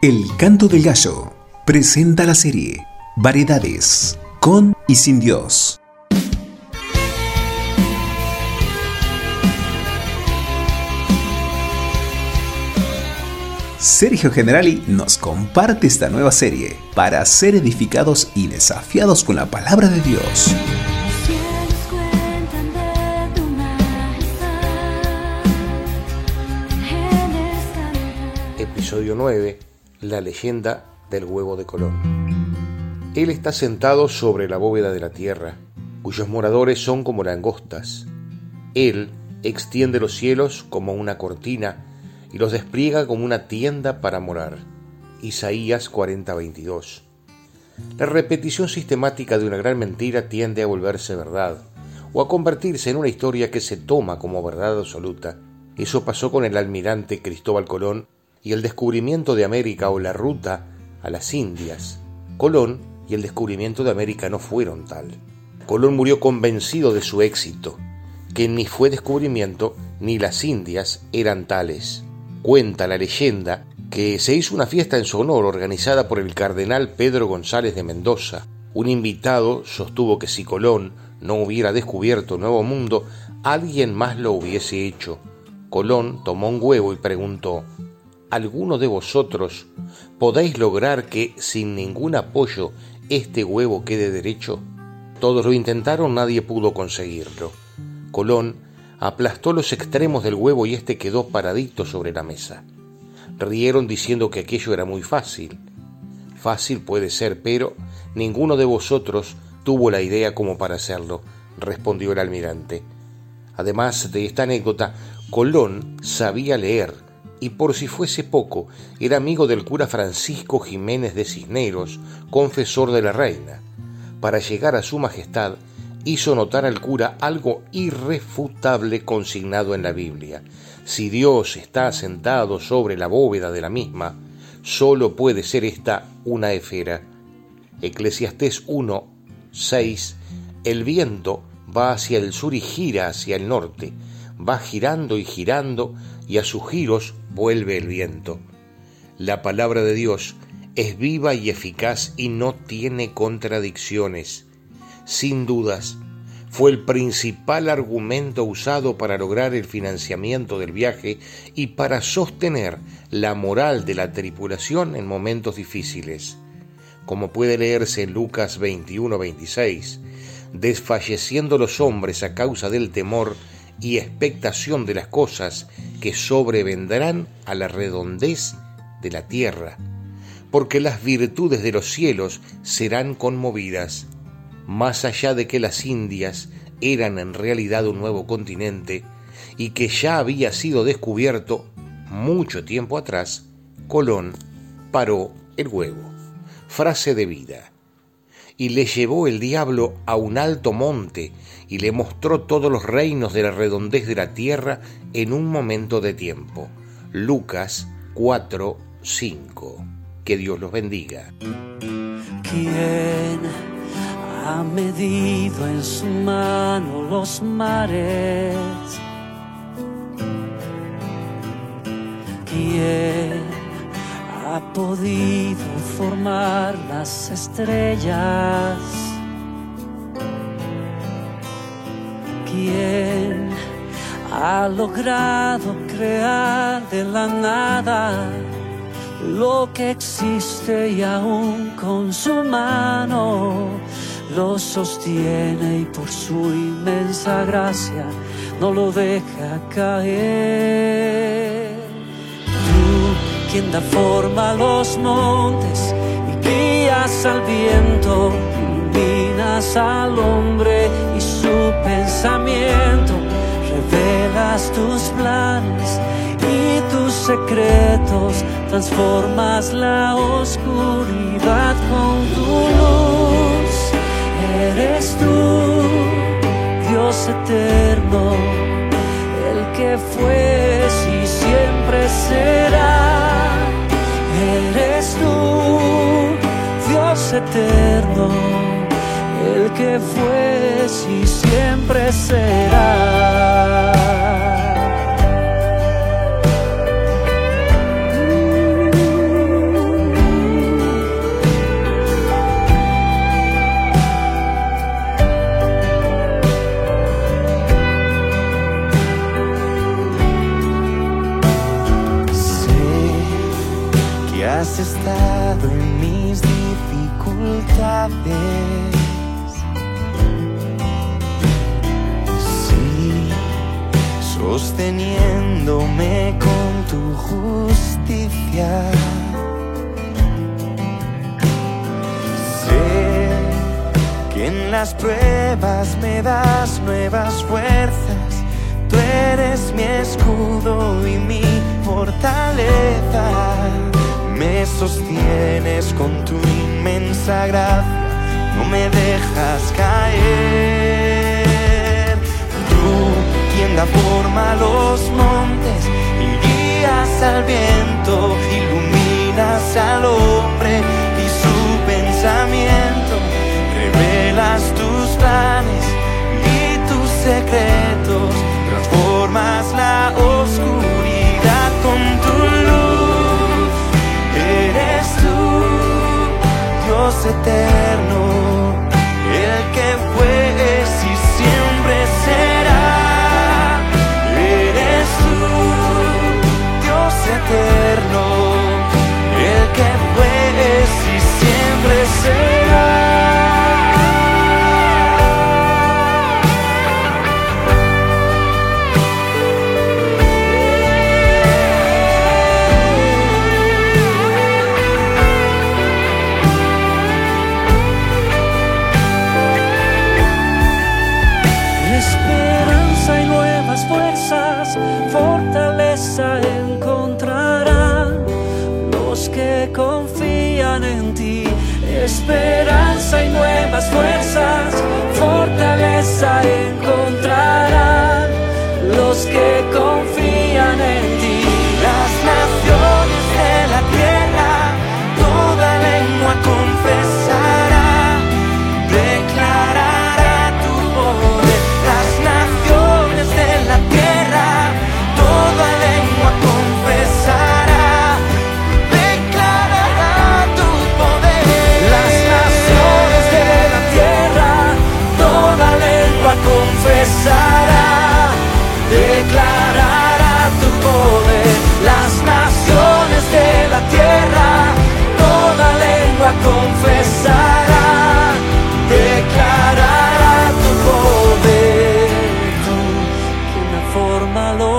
El Canto del Gallo presenta la serie Variedades con y sin Dios. Sergio Generali nos comparte esta nueva serie para ser edificados y desafiados con la palabra de Dios. Episodio 9. La leyenda del huevo de Colón. Él está sentado sobre la bóveda de la tierra, cuyos moradores son como langostas. Él extiende los cielos como una cortina y los despliega como una tienda para morar. Isaías 40:22. La repetición sistemática de una gran mentira tiende a volverse verdad, o a convertirse en una historia que se toma como verdad absoluta. Eso pasó con el almirante Cristóbal Colón y el descubrimiento de América o la ruta a las Indias. Colón y el descubrimiento de América no fueron tal. Colón murió convencido de su éxito, que ni fue descubrimiento ni las Indias eran tales. Cuenta la leyenda que se hizo una fiesta en su honor organizada por el cardenal Pedro González de Mendoza. Un invitado sostuvo que si Colón no hubiera descubierto el Nuevo Mundo, alguien más lo hubiese hecho. Colón tomó un huevo y preguntó, ¿alguno de vosotros podéis lograr que sin ningún apoyo este huevo quede derecho? Todos lo intentaron, nadie pudo conseguirlo. Colón aplastó los extremos del huevo y éste quedó paradito sobre la mesa. Rieron diciendo que aquello era muy fácil. Fácil puede ser, pero ninguno de vosotros tuvo la idea como para hacerlo, respondió el almirante. Además de esta anécdota, Colón sabía leer y por si fuese poco, era amigo del cura Francisco Jiménez de Cisneros, confesor de la reina. Para llegar a su majestad, hizo notar al cura algo irrefutable consignado en la Biblia. Si Dios está sentado sobre la bóveda de la misma, sólo puede ser esta una esfera. Eclesiastés 1, 6. El viento va hacia el sur y gira hacia el norte, va girando y girando y a sus giros vuelve el viento. La palabra de Dios es viva y eficaz y no tiene contradicciones sin dudas, fue el principal argumento usado para lograr el financiamiento del viaje y para sostener la moral de la tripulación en momentos difíciles. Como puede leerse en Lucas 21-26, desfalleciendo los hombres a causa del temor y expectación de las cosas que sobrevendrán a la redondez de la tierra, porque las virtudes de los cielos serán conmovidas más allá de que las Indias eran en realidad un nuevo continente y que ya había sido descubierto mucho tiempo atrás, Colón paró el huevo. Frase de vida. Y le llevó el diablo a un alto monte y le mostró todos los reinos de la redondez de la tierra en un momento de tiempo. Lucas 4, 5. Que Dios los bendiga ha medido en su mano los mares. ¿Quién podido formar las estrellas? ¿Quién ha logrado crear de la nada lo que existe y aún con su mano? lo sostiene y por su inmensa gracia no lo deja caer. Quien forma a los montes y guías al viento, iluminas al hombre y su pensamiento, revelas tus planes y tus secretos, transformas la oscuridad con tu luz eres tú, Dios eterno, el que fue y siempre será. Eterno, el que fue y siempre será. Estado en mis dificultades. Sí, sosteniéndome con tu justicia. Sé que en las pruebas me das nuevas fuerzas. Tú eres mi escudo y mi fortaleza. Me sostienes con tu inmensa gracia, no me dejas caer. Tú, quien da forma a Eres tú, Dios eterno, el que fue es y siempre será. Fortaleza encontrarán los que confían en ti. Esperanza y nuevas fuerzas, fortaleza encontrarán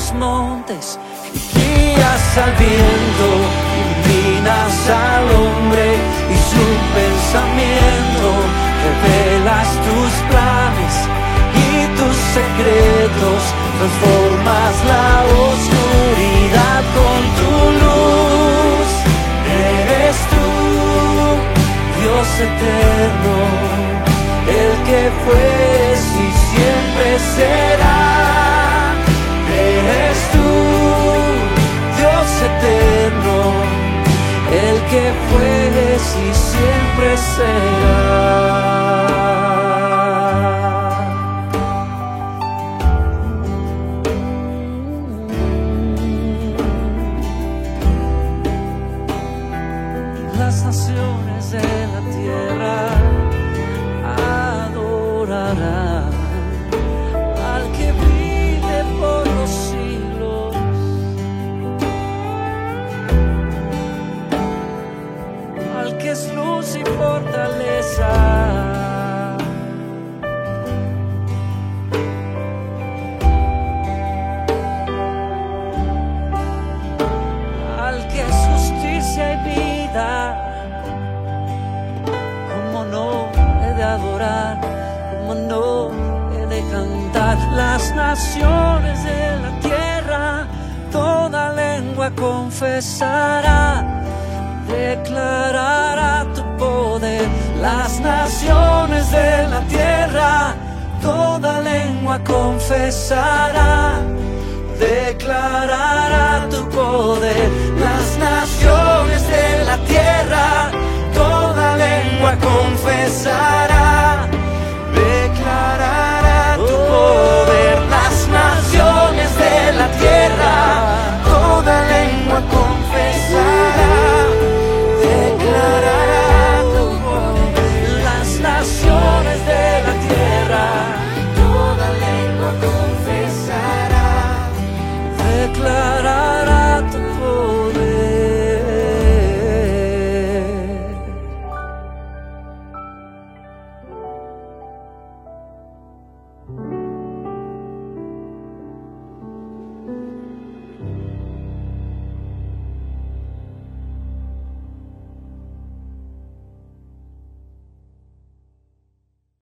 los montes y guías al viento, iluminas al hombre y su pensamiento, revelas tus planes y tus secretos, transformas la oscuridad con tu luz. Eres tú, Dios eterno, el que fue y siempre será. Que fue y siempre será. las naciones de la tierra, toda lengua confesará, declarará tu poder. Las naciones de la tierra, toda lengua confesará, declarará tu poder. Las naciones de la tierra, toda lengua confesará